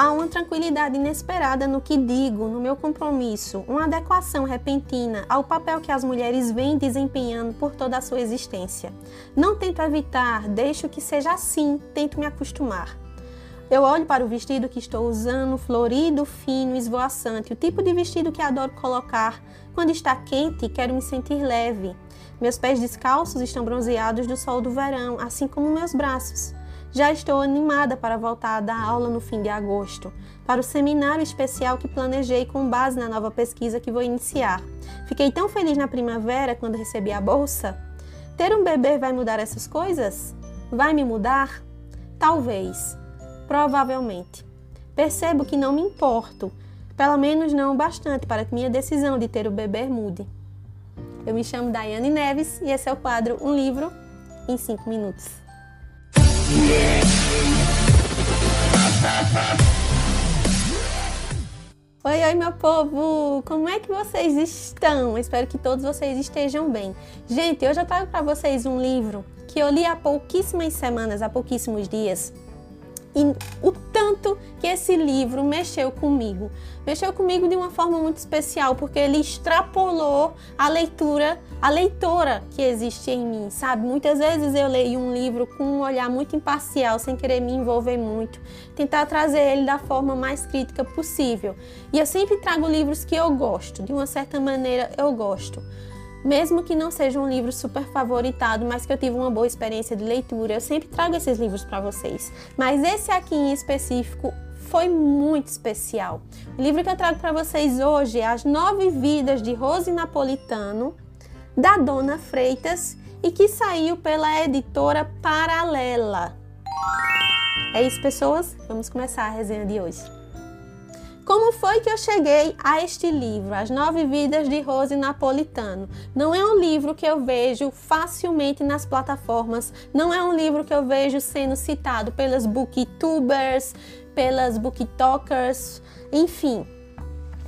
Há uma tranquilidade inesperada no que digo, no meu compromisso, uma adequação repentina ao papel que as mulheres vêm desempenhando por toda a sua existência. Não tento evitar, deixo que seja assim, tento me acostumar. Eu olho para o vestido que estou usando, florido, fino, esvoaçante, o tipo de vestido que adoro colocar. Quando está quente, quero me sentir leve. Meus pés descalços estão bronzeados do sol do verão, assim como meus braços. Já estou animada para voltar a dar aula no fim de agosto, para o seminário especial que planejei com base na nova pesquisa que vou iniciar. Fiquei tão feliz na primavera quando recebi a bolsa. Ter um bebê vai mudar essas coisas? Vai me mudar? Talvez. Provavelmente. Percebo que não me importo, pelo menos não o bastante para que minha decisão de ter o bebê mude. Eu me chamo Daiane Neves e esse é o quadro Um Livro em 5 Minutos. Oi, oi, meu povo! Como é que vocês estão? Espero que todos vocês estejam bem. Gente, hoje eu trago para vocês um livro que eu li há pouquíssimas semanas, há pouquíssimos dias. E o tanto que esse livro mexeu comigo. Mexeu comigo de uma forma muito especial, porque ele extrapolou a leitura, a leitora que existe em mim, sabe? Muitas vezes eu leio um livro com um olhar muito imparcial, sem querer me envolver muito, tentar trazer ele da forma mais crítica possível. E eu sempre trago livros que eu gosto, de uma certa maneira eu gosto. Mesmo que não seja um livro super favoritado, mas que eu tive uma boa experiência de leitura, eu sempre trago esses livros para vocês. Mas esse aqui em específico foi muito especial. O livro que eu trago para vocês hoje é As Nove Vidas de Rose Napolitano, da Dona Freitas, e que saiu pela editora Paralela. É isso, pessoas? Vamos começar a resenha de hoje. Como foi que eu cheguei a este livro, As Nove Vidas de Rose Napolitano? Não é um livro que eu vejo facilmente nas plataformas, não é um livro que eu vejo sendo citado pelas booktubers, pelas booktalkers, enfim.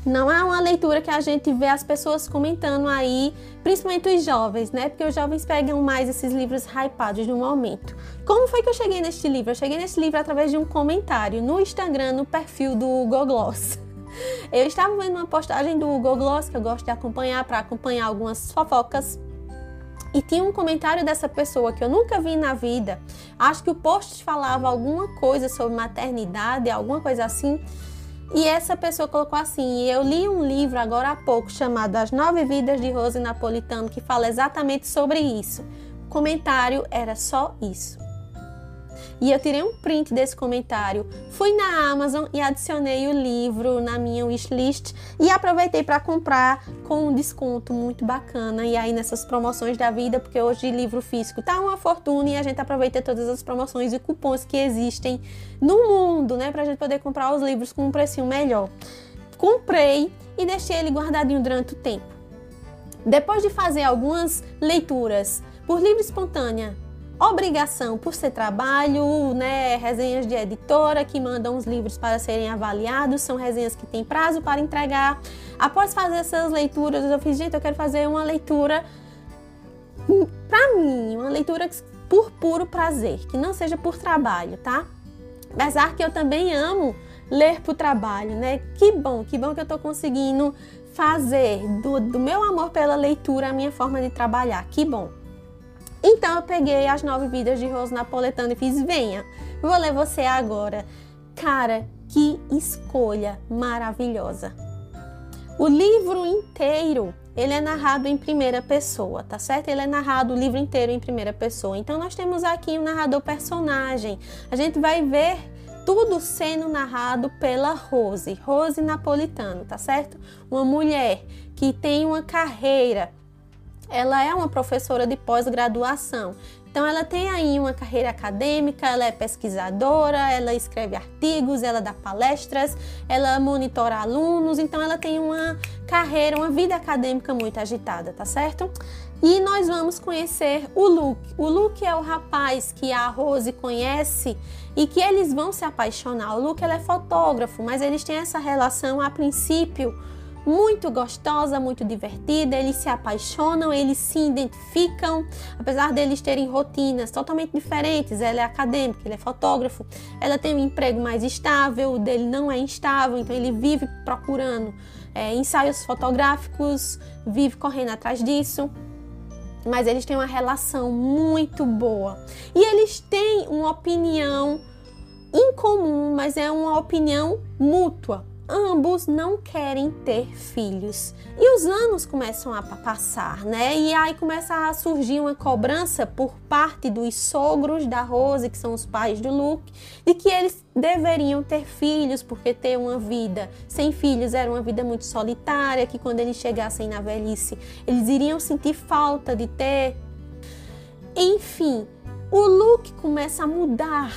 Não é uma leitura que a gente vê as pessoas comentando aí, principalmente os jovens, né? Porque os jovens pegam mais esses livros hypados no momento. Como foi que eu cheguei neste livro? Eu cheguei neste livro através de um comentário no Instagram, no perfil do Gogloss. Eu estava vendo uma postagem do Gogloss que eu gosto de acompanhar para acompanhar algumas fofocas. E tinha um comentário dessa pessoa que eu nunca vi na vida. Acho que o post falava alguma coisa sobre maternidade, alguma coisa assim. E essa pessoa colocou assim: eu li um livro agora há pouco chamado As Nove Vidas de Rose Napolitano que fala exatamente sobre isso. O comentário era só isso. E eu tirei um print desse comentário, fui na Amazon e adicionei o livro na minha wishlist e aproveitei para comprar com um desconto muito bacana. E aí nessas promoções da vida, porque hoje livro físico tá uma fortuna e a gente aproveita todas as promoções e cupons que existem no mundo, né, pra gente poder comprar os livros com um precinho melhor. Comprei e deixei ele guardadinho durante o tempo. Depois de fazer algumas leituras por livre espontânea obrigação por ser trabalho, né, resenhas de editora que mandam os livros para serem avaliados, são resenhas que têm prazo para entregar. Após fazer essas leituras, eu fiz, gente, eu quero fazer uma leitura para mim, uma leitura por puro prazer, que não seja por trabalho, tá? Apesar que eu também amo ler por trabalho, né? Que bom, que bom que eu tô conseguindo fazer do, do meu amor pela leitura a minha forma de trabalhar, que bom. Então eu peguei as nove vidas de Rose Napoletano e fiz: venha, vou ler você agora. Cara, que escolha maravilhosa. O livro inteiro, ele é narrado em primeira pessoa, tá certo? Ele é narrado o livro inteiro em primeira pessoa. Então nós temos aqui um narrador personagem. A gente vai ver tudo sendo narrado pela Rose, Rose Napolitano, tá certo? Uma mulher que tem uma carreira ela é uma professora de pós-graduação. Então ela tem aí uma carreira acadêmica, ela é pesquisadora, ela escreve artigos, ela dá palestras, ela monitora alunos, então ela tem uma carreira, uma vida acadêmica muito agitada, tá certo? E nós vamos conhecer o Luke. O Luke é o rapaz que a Rose conhece e que eles vão se apaixonar. O Luke ele é fotógrafo, mas eles têm essa relação a princípio muito gostosa, muito divertida. Eles se apaixonam, eles se identificam, apesar deles terem rotinas totalmente diferentes. Ela é acadêmica, ele é fotógrafo. Ela tem um emprego mais estável, o dele não é instável, então ele vive procurando é, ensaios fotográficos, vive correndo atrás disso. Mas eles têm uma relação muito boa e eles têm uma opinião incomum, mas é uma opinião mútua ambos não querem ter filhos. E os anos começam a passar, né? E aí começa a surgir uma cobrança por parte dos sogros da Rose, que são os pais do Luke, de que eles deveriam ter filhos, porque ter uma vida sem filhos era uma vida muito solitária, que quando eles chegassem na velhice, eles iriam sentir falta de ter. Enfim, o Luke começa a mudar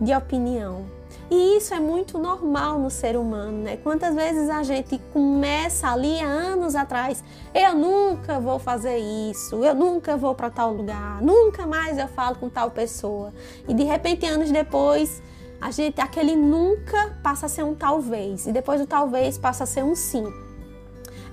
de opinião e isso é muito normal no ser humano, né? Quantas vezes a gente começa ali há anos atrás, eu nunca vou fazer isso, eu nunca vou para tal lugar, nunca mais eu falo com tal pessoa. E de repente, anos depois, a gente aquele nunca passa a ser um talvez, e depois o talvez passa a ser um sim.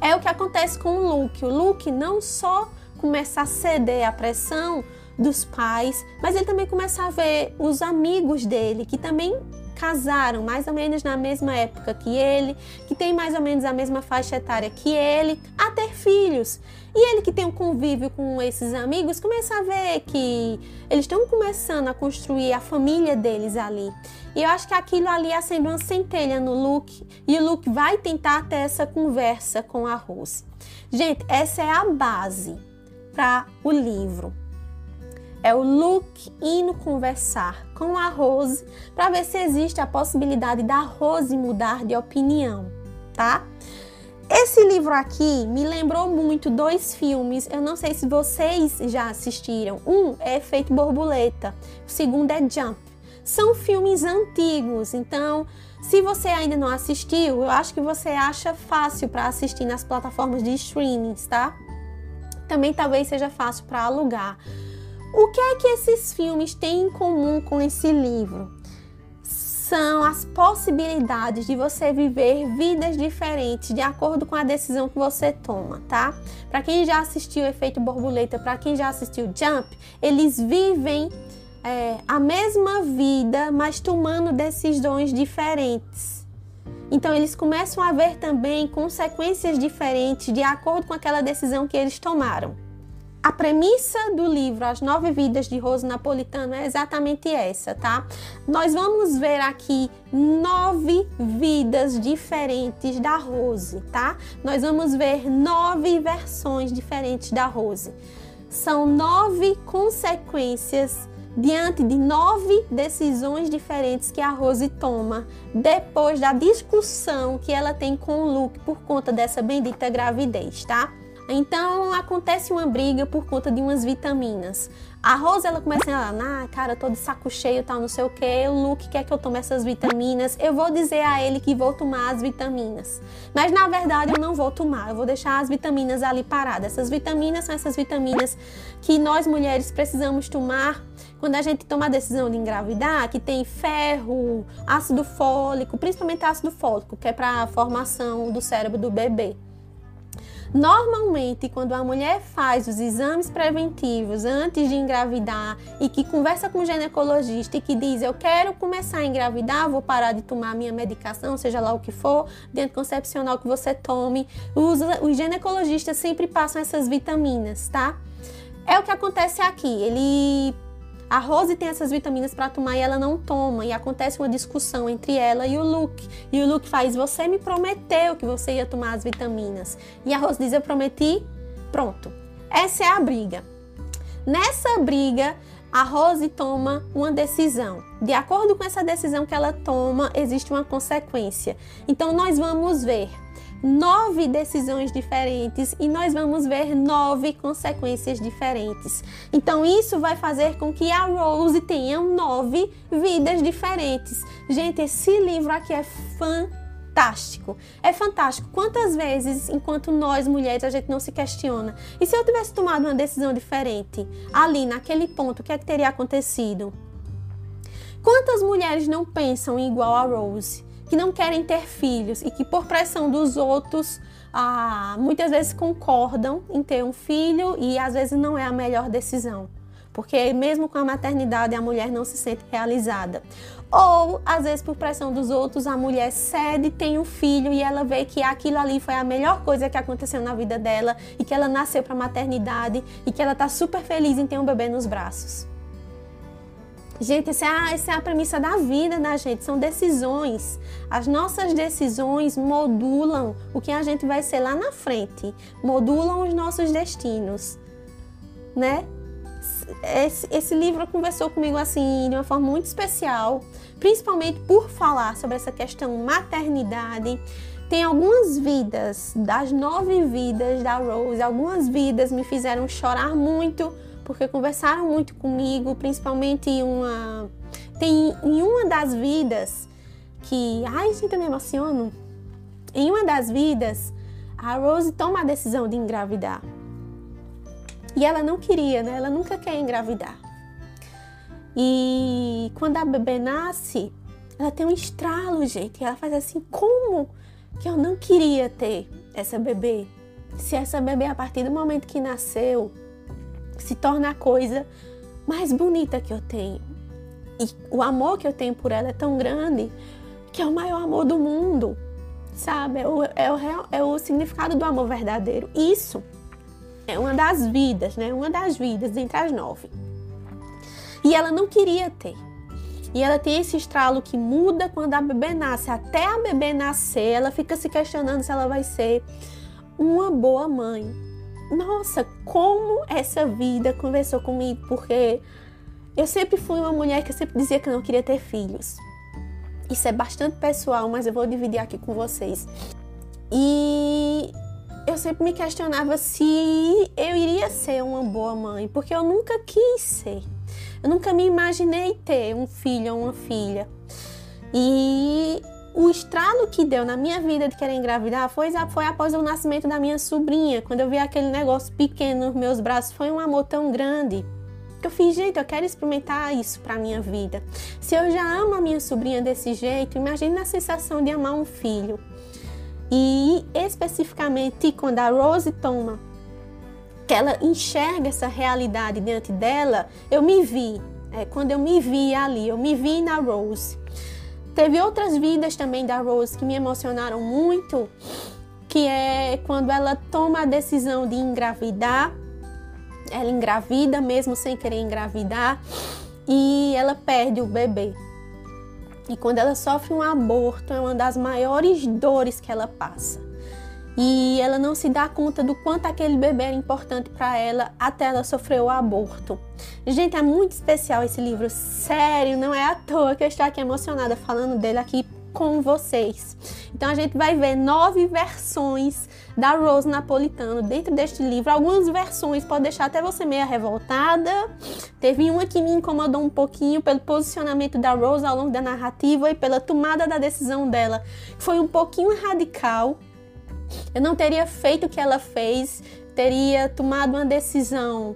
É o que acontece com o Luke. O Luke não só começa a ceder à pressão dos pais, mas ele também começa a ver os amigos dele que também casaram mais ou menos na mesma época que ele, que tem mais ou menos a mesma faixa etária que ele, a ter filhos. E ele que tem um convívio com esses amigos começa a ver que eles estão começando a construir a família deles ali. E eu acho que aquilo ali acende uma centelha no Luke e o Luke vai tentar ter essa conversa com a Rose. Gente, essa é a base para o livro é o Luke indo conversar com a Rose para ver se existe a possibilidade da Rose mudar de opinião, tá? Esse livro aqui me lembrou muito dois filmes. Eu não sei se vocês já assistiram. Um é Efeito Borboleta, o segundo é Jump. São filmes antigos, então se você ainda não assistiu, eu acho que você acha fácil para assistir nas plataformas de streaming, tá? Também talvez seja fácil para alugar. O que é que esses filmes têm em comum com esse livro? São as possibilidades de você viver vidas diferentes de acordo com a decisão que você toma, tá? Para quem já assistiu Efeito Borboleta, para quem já assistiu Jump, eles vivem é, a mesma vida, mas tomando decisões diferentes. Então, eles começam a ver também consequências diferentes de acordo com aquela decisão que eles tomaram. A premissa do livro As Nove Vidas de Rose Napolitano é exatamente essa, tá? Nós vamos ver aqui nove vidas diferentes da Rose, tá? Nós vamos ver nove versões diferentes da Rose. São nove consequências diante de nove decisões diferentes que a Rose toma depois da discussão que ela tem com o Luke por conta dessa bendita gravidez, tá? Então acontece uma briga por conta de umas vitaminas. A Rosa ela começa a falar, ah, cara, tô de saco cheio, tal, não sei o que. O Luke quer que eu tome essas vitaminas. Eu vou dizer a ele que vou tomar as vitaminas. Mas na verdade eu não vou tomar. Eu vou deixar as vitaminas ali paradas. Essas vitaminas são essas vitaminas que nós mulheres precisamos tomar quando a gente toma a decisão de engravidar, que tem ferro, ácido fólico, principalmente ácido fólico, que é para a formação do cérebro do bebê. Normalmente, quando a mulher faz os exames preventivos antes de engravidar e que conversa com o ginecologista e que diz eu quero começar a engravidar, vou parar de tomar minha medicação, seja lá o que for, dentro concepcional que você tome, os, os ginecologistas sempre passam essas vitaminas, tá? É o que acontece aqui. Ele a Rose tem essas vitaminas para tomar e ela não toma, e acontece uma discussão entre ela e o Luke. E o Luke faz: Você me prometeu que você ia tomar as vitaminas. E a Rose diz: Eu prometi. Pronto. Essa é a briga. Nessa briga, a Rose toma uma decisão. De acordo com essa decisão que ela toma, existe uma consequência. Então, nós vamos ver nove decisões diferentes e nós vamos ver nove consequências diferentes. Então, isso vai fazer com que a Rose tenha nove vidas diferentes. Gente, esse livro aqui é fantástico. É fantástico. Quantas vezes, enquanto nós mulheres, a gente não se questiona? E se eu tivesse tomado uma decisão diferente ali, naquele ponto, o que é que teria acontecido? Quantas mulheres não pensam igual a Rose? Que não querem ter filhos e que por pressão dos outros ah, muitas vezes concordam em ter um filho e às vezes não é a melhor decisão. Porque mesmo com a maternidade a mulher não se sente realizada. Ou, às vezes, por pressão dos outros, a mulher cede, tem um filho e ela vê que aquilo ali foi a melhor coisa que aconteceu na vida dela e que ela nasceu para maternidade e que ela tá super feliz em ter um bebê nos braços. Gente, essa é, a, essa é a premissa da vida da gente, são decisões. As nossas decisões modulam o que a gente vai ser lá na frente, modulam os nossos destinos, né? esse, esse livro conversou comigo assim de uma forma muito especial, principalmente por falar sobre essa questão maternidade. Tem algumas vidas, das nove vidas da Rose, algumas vidas me fizeram chorar muito, porque conversaram muito comigo, principalmente uma. Tem em uma das vidas que. Ai, gente, eu me emociono. Em uma das vidas, a Rose toma a decisão de engravidar. E ela não queria, né? Ela nunca quer engravidar. E quando a bebê nasce, ela tem um estralo, gente. Ela faz assim: como que eu não queria ter essa bebê? Se essa bebê, a partir do momento que nasceu, se torna a coisa mais bonita que eu tenho. E o amor que eu tenho por ela é tão grande que é o maior amor do mundo, sabe? É o, é o, real, é o significado do amor verdadeiro. Isso é uma das vidas, né? Uma das vidas entre as nove. E ela não queria ter. E ela tem esse estralo que muda quando a bebê nasce. Até a bebê nascer, ela fica se questionando se ela vai ser uma boa mãe. Nossa, como essa vida conversou comigo, porque eu sempre fui uma mulher que sempre dizia que não queria ter filhos. Isso é bastante pessoal, mas eu vou dividir aqui com vocês. E eu sempre me questionava se eu iria ser uma boa mãe, porque eu nunca quis ser. Eu nunca me imaginei ter um filho ou uma filha. E o estralo que deu na minha vida de querer engravidar foi, foi após o nascimento da minha sobrinha. Quando eu vi aquele negócio pequeno nos meus braços, foi um amor tão grande. Que eu fiz, gente, eu quero experimentar isso para minha vida. Se eu já amo a minha sobrinha desse jeito, imagine a sensação de amar um filho. E especificamente quando a Rose toma, que ela enxerga essa realidade diante dela, eu me vi. É, quando eu me vi ali, eu me vi na Rose. Teve outras vidas também da Rose que me emocionaram muito, que é quando ela toma a decisão de engravidar. Ela engravida mesmo sem querer engravidar e ela perde o bebê. E quando ela sofre um aborto, é uma das maiores dores que ela passa. E ela não se dá conta do quanto aquele bebê era importante para ela até ela sofrer o aborto. Gente, é muito especial esse livro, sério, não é à toa que eu estou aqui emocionada falando dele aqui com vocês. Então a gente vai ver nove versões da Rose Napolitano dentro deste livro. Algumas versões pode deixar até você meio revoltada. Teve uma que me incomodou um pouquinho pelo posicionamento da Rose ao longo da narrativa e pela tomada da decisão dela, que foi um pouquinho radical. Eu não teria feito o que ela fez, teria tomado uma decisão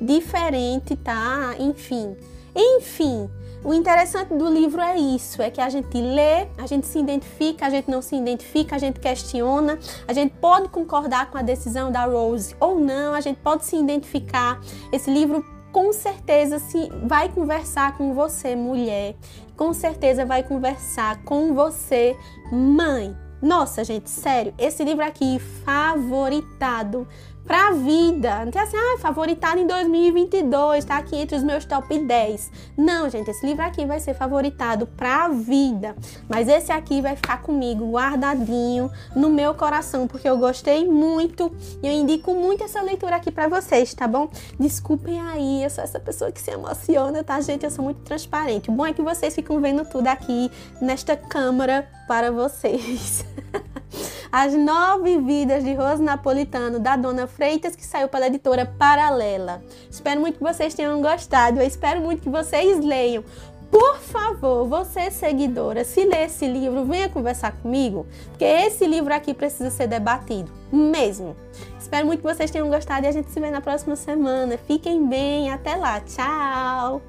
diferente, tá? Enfim. Enfim, o interessante do livro é isso, é que a gente lê, a gente se identifica, a gente não se identifica, a gente questiona, a gente pode concordar com a decisão da Rose ou não, a gente pode se identificar. Esse livro com certeza se vai conversar com você, mulher. Com certeza vai conversar com você, mãe. Nossa, gente, sério, esse livro aqui favoritado pra vida. Não tem assim, ah, favoritado em 2022, tá aqui entre os meus top 10. Não, gente, esse livro aqui vai ser favoritado pra vida. Mas esse aqui vai ficar comigo guardadinho no meu coração, porque eu gostei muito e eu indico muito essa leitura aqui para vocês, tá bom? Desculpem aí, eu sou essa pessoa que se emociona, tá, gente? Eu sou muito transparente. O bom é que vocês ficam vendo tudo aqui nesta câmera para vocês. As Nove Vidas de Rose Napolitano, da Dona Freitas, que saiu pela editora Paralela. Espero muito que vocês tenham gostado. Eu espero muito que vocês leiam. Por favor, você seguidora, se lê esse livro, venha conversar comigo, porque esse livro aqui precisa ser debatido, mesmo. Espero muito que vocês tenham gostado e a gente se vê na próxima semana. Fiquem bem, até lá, tchau!